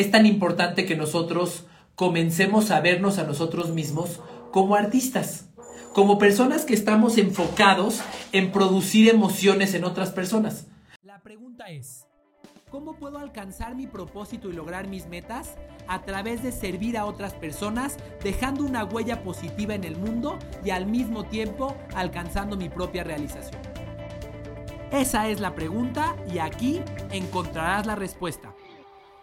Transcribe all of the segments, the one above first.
es tan importante que nosotros comencemos a vernos a nosotros mismos como artistas, como personas que estamos enfocados en producir emociones en otras personas. La pregunta es, ¿cómo puedo alcanzar mi propósito y lograr mis metas? A través de servir a otras personas, dejando una huella positiva en el mundo y al mismo tiempo alcanzando mi propia realización. Esa es la pregunta y aquí encontrarás la respuesta.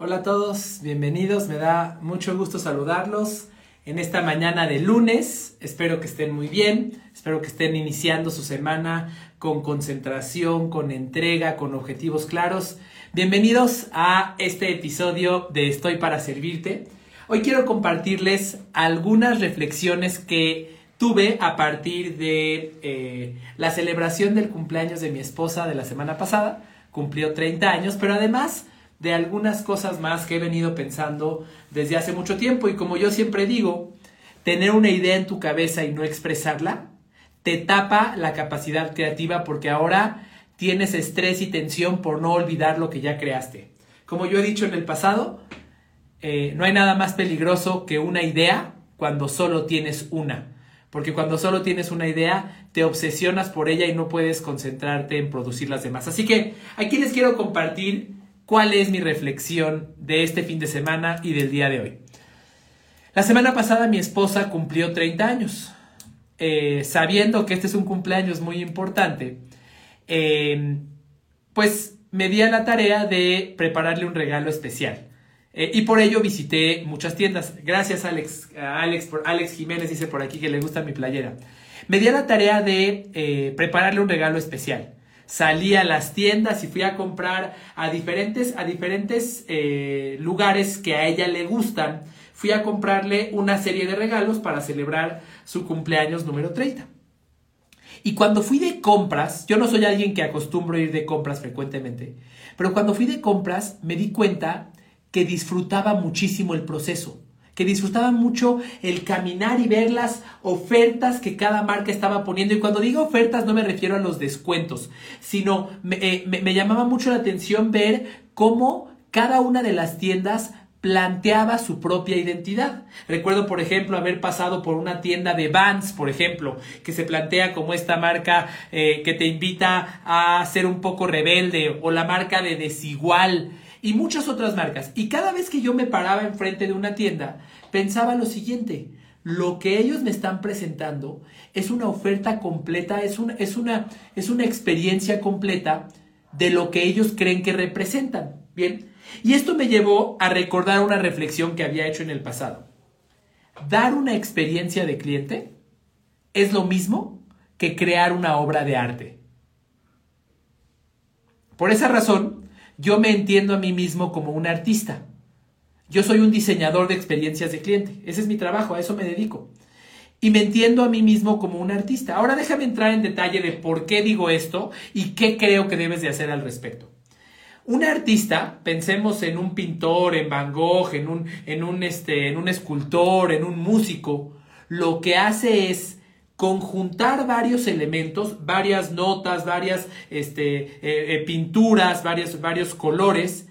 Hola a todos, bienvenidos, me da mucho gusto saludarlos en esta mañana de lunes. Espero que estén muy bien, espero que estén iniciando su semana con concentración, con entrega, con objetivos claros. Bienvenidos a este episodio de Estoy para Servirte. Hoy quiero compartirles algunas reflexiones que tuve a partir de eh, la celebración del cumpleaños de mi esposa de la semana pasada. Cumplió 30 años, pero además de algunas cosas más que he venido pensando desde hace mucho tiempo y como yo siempre digo, tener una idea en tu cabeza y no expresarla te tapa la capacidad creativa porque ahora tienes estrés y tensión por no olvidar lo que ya creaste. Como yo he dicho en el pasado, eh, no hay nada más peligroso que una idea cuando solo tienes una. Porque cuando solo tienes una idea, te obsesionas por ella y no puedes concentrarte en producir las demás. Así que aquí les quiero compartir cuál es mi reflexión de este fin de semana y del día de hoy. La semana pasada mi esposa cumplió 30 años. Eh, sabiendo que este es un cumpleaños muy importante, em, pues me di a la tarea de prepararle un regalo especial. Eh, y por ello visité muchas tiendas. Gracias Alex, Alex, por, Alex Jiménez dice por aquí que le gusta mi playera. Me di a la tarea de eh, prepararle un regalo especial salí a las tiendas y fui a comprar a diferentes, a diferentes eh, lugares que a ella le gustan. Fui a comprarle una serie de regalos para celebrar su cumpleaños número 30. Y cuando fui de compras, yo no soy alguien que acostumbro ir de compras frecuentemente, pero cuando fui de compras me di cuenta que disfrutaba muchísimo el proceso que disfrutaban mucho el caminar y ver las ofertas que cada marca estaba poniendo. Y cuando digo ofertas no me refiero a los descuentos, sino me, eh, llamaba mucho la atención ver cómo cada una de las tiendas planteaba su propia identidad. Recuerdo, por ejemplo, haber pasado por una tienda de Vans, por ejemplo, que se plantea como esta marca eh, que te invita a ser un poco rebelde, o la marca de Desigual, y muchas otras marcas. Y cada vez que yo me paraba enfrente de una tienda, pensaba lo siguiente, lo que ellos me están presentando es una oferta completa, es una, es una, es una experiencia completa de lo que ellos creen que representan. Bien, y esto me llevó a recordar una reflexión que había hecho en el pasado. Dar una experiencia de cliente es lo mismo que crear una obra de arte. Por esa razón, yo me entiendo a mí mismo como un artista. Yo soy un diseñador de experiencias de cliente. Ese es mi trabajo, a eso me dedico. Y me entiendo a mí mismo como un artista. Ahora déjame entrar en detalle de por qué digo esto y qué creo que debes de hacer al respecto. Un artista, pensemos en un pintor, en Van Gogh, en un, en un, este, en un escultor, en un músico, lo que hace es conjuntar varios elementos, varias notas, varias este, eh, eh, pinturas, varios, varios colores,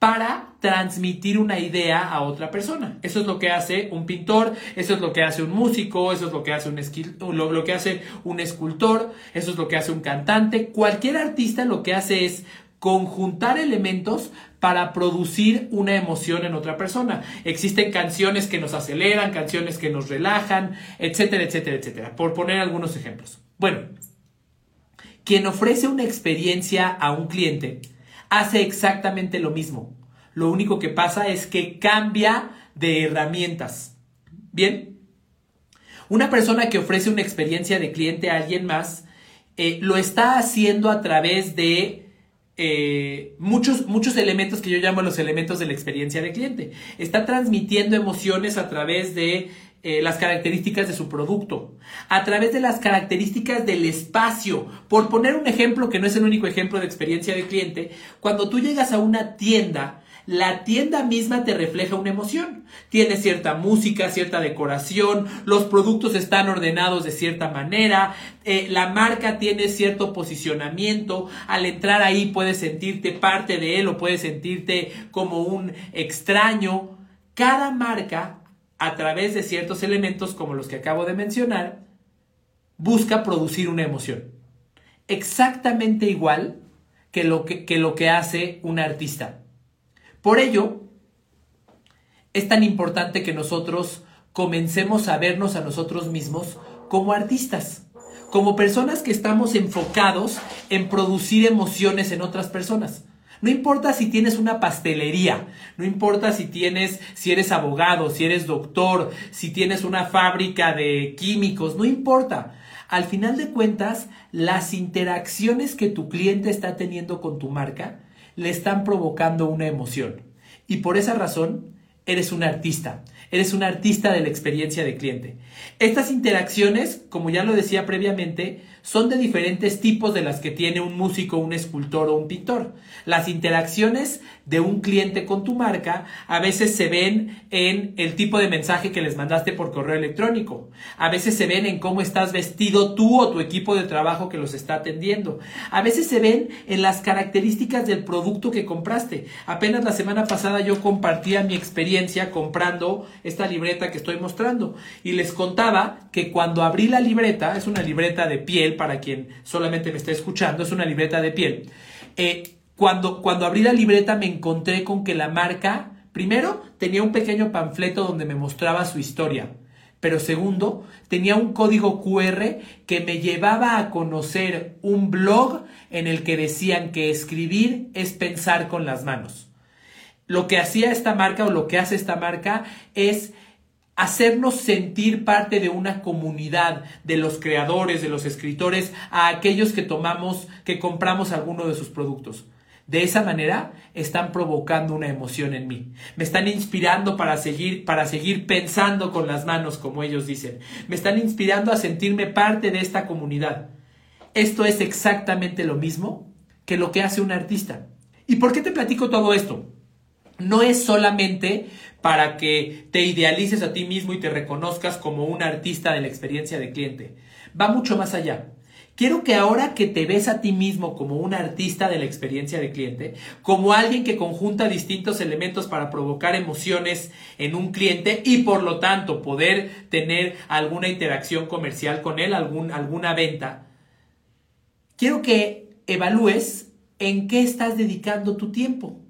para transmitir una idea a otra persona. Eso es lo que hace un pintor, eso es lo que hace un músico, eso es lo que hace un, lo, lo que hace un escultor, eso es lo que hace un cantante. Cualquier artista lo que hace es conjuntar elementos para producir una emoción en otra persona. Existen canciones que nos aceleran, canciones que nos relajan, etcétera, etcétera, etcétera, por poner algunos ejemplos. Bueno, quien ofrece una experiencia a un cliente hace exactamente lo mismo. Lo único que pasa es que cambia de herramientas. Bien, una persona que ofrece una experiencia de cliente a alguien más eh, lo está haciendo a través de eh, muchos, muchos elementos que yo llamo los elementos de la experiencia de cliente. Está transmitiendo emociones a través de eh, las características de su producto, a través de las características del espacio. Por poner un ejemplo que no es el único ejemplo de experiencia de cliente, cuando tú llegas a una tienda, la tienda misma te refleja una emoción. Tiene cierta música, cierta decoración, los productos están ordenados de cierta manera, eh, la marca tiene cierto posicionamiento, al entrar ahí puedes sentirte parte de él o puedes sentirte como un extraño. Cada marca, a través de ciertos elementos como los que acabo de mencionar, busca producir una emoción. Exactamente igual que lo que, que lo que hace un artista. Por ello, es tan importante que nosotros comencemos a vernos a nosotros mismos como artistas, como personas que estamos enfocados en producir emociones en otras personas. No importa si tienes una pastelería, no importa si tienes, si eres abogado, si eres doctor, si tienes una fábrica de químicos, no importa. Al final de cuentas, las interacciones que tu cliente está teniendo con tu marca le están provocando una emoción. Y por esa razón, eres un artista. Eres un artista de la experiencia de cliente. Estas interacciones, como ya lo decía previamente, son de diferentes tipos de las que tiene un músico, un escultor o un pintor. Las interacciones de un cliente con tu marca a veces se ven en el tipo de mensaje que les mandaste por correo electrónico. A veces se ven en cómo estás vestido tú o tu equipo de trabajo que los está atendiendo. A veces se ven en las características del producto que compraste. Apenas la semana pasada yo compartía mi experiencia comprando esta libreta que estoy mostrando y les contaba que cuando abrí la libreta, es una libreta de piel para quien solamente me está escuchando, es una libreta de piel. Eh, cuando, cuando abrí la libreta me encontré con que la marca, primero, tenía un pequeño panfleto donde me mostraba su historia. Pero segundo, tenía un código QR que me llevaba a conocer un blog en el que decían que escribir es pensar con las manos. Lo que hacía esta marca o lo que hace esta marca es hacernos sentir parte de una comunidad de los creadores, de los escritores, a aquellos que tomamos, que compramos alguno de sus productos. De esa manera están provocando una emoción en mí. Me están inspirando para seguir, para seguir pensando con las manos, como ellos dicen. Me están inspirando a sentirme parte de esta comunidad. Esto es exactamente lo mismo que lo que hace un artista. ¿Y por qué te platico todo esto? No es solamente para que te idealices a ti mismo y te reconozcas como un artista de la experiencia de cliente. Va mucho más allá. Quiero que ahora que te ves a ti mismo como un artista de la experiencia de cliente, como alguien que conjunta distintos elementos para provocar emociones en un cliente y por lo tanto poder tener alguna interacción comercial con él, algún, alguna venta, quiero que evalúes en qué estás dedicando tu tiempo.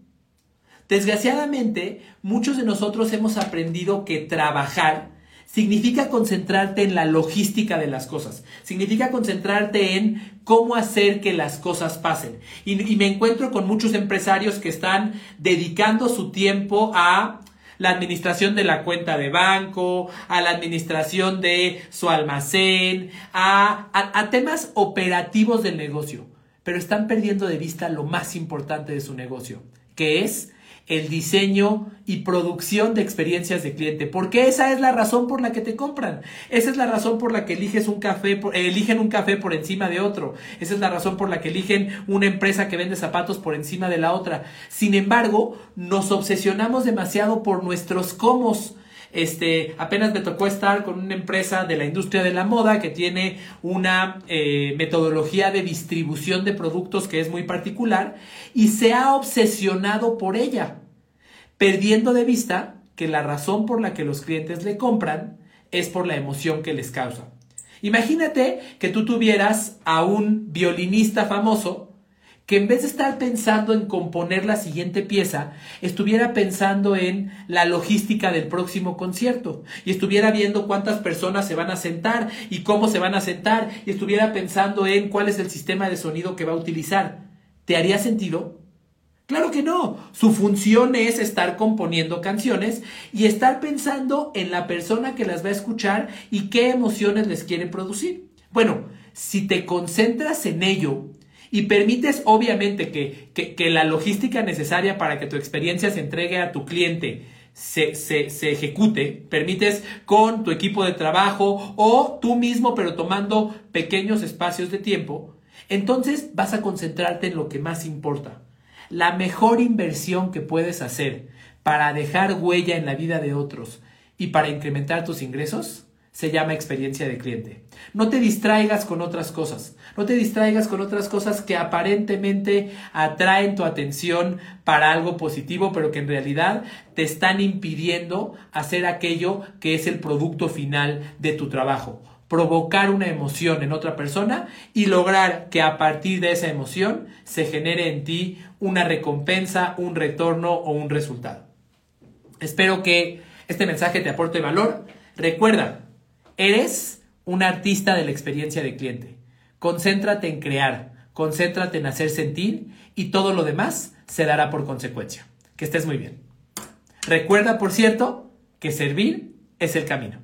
Desgraciadamente, muchos de nosotros hemos aprendido que trabajar significa concentrarte en la logística de las cosas, significa concentrarte en cómo hacer que las cosas pasen. Y, me encuentro con muchos empresarios que están dedicando su tiempo a la administración de la cuenta de banco, a la administración de su almacén, a, temas operativos del negocio, pero están perdiendo de vista lo más importante de su negocio, que es el diseño y producción de experiencias de cliente, porque esa es la razón por la que te compran, esa es la razón por la que eliges un café, eligen un café por encima de otro, esa es la razón por la que eligen una empresa que vende zapatos por encima de la otra. Sin embargo, nos obsesionamos demasiado por nuestros comos, este, apenas me tocó estar con una empresa de la industria de la moda que tiene una eh, metodología de distribución de productos que es muy particular y se ha obsesionado por ella, perdiendo de vista que la razón por la que los clientes le compran es por la emoción que les causa. Imagínate que tú tuvieras a un violinista famoso que en vez de estar pensando en componer la siguiente pieza, estuviera pensando en la logística del próximo concierto y estuviera viendo cuántas personas se van a sentar y cómo se van a sentar y estuviera pensando en cuál es el sistema de sonido que va a utilizar. ¿Te haría sentido? Claro que no. Su función es estar componiendo canciones y estar pensando en la persona que las va a escuchar y qué emociones les quiere producir. Bueno, si te concentras en ello y permites obviamente que, que, la logística necesaria para que tu experiencia se entregue a tu cliente se, se, se, ejecute, permites con tu equipo de trabajo o tú mismo, pero tomando pequeños espacios de tiempo, entonces vas a concentrarte en lo que más importa. La mejor inversión que puedes hacer para dejar huella en la vida de otros y para incrementar tus ingresos se llama experiencia de cliente. No te distraigas con otras cosas, no te distraigas con otras cosas que aparentemente atraen tu atención para algo positivo, pero que en realidad te están impidiendo hacer aquello que es el producto final de tu trabajo. Provocar una emoción en otra persona y lograr que a partir de esa emoción se genere en ti una recompensa, un retorno o un resultado. Espero que este mensaje te aporte valor. Recuerda, Eres un artista de la experiencia de cliente. Concéntrate en crear, concéntrate en hacer sentir y todo lo demás se dará por consecuencia. Que estés muy bien. Recuerda, por cierto, que servir es el camino.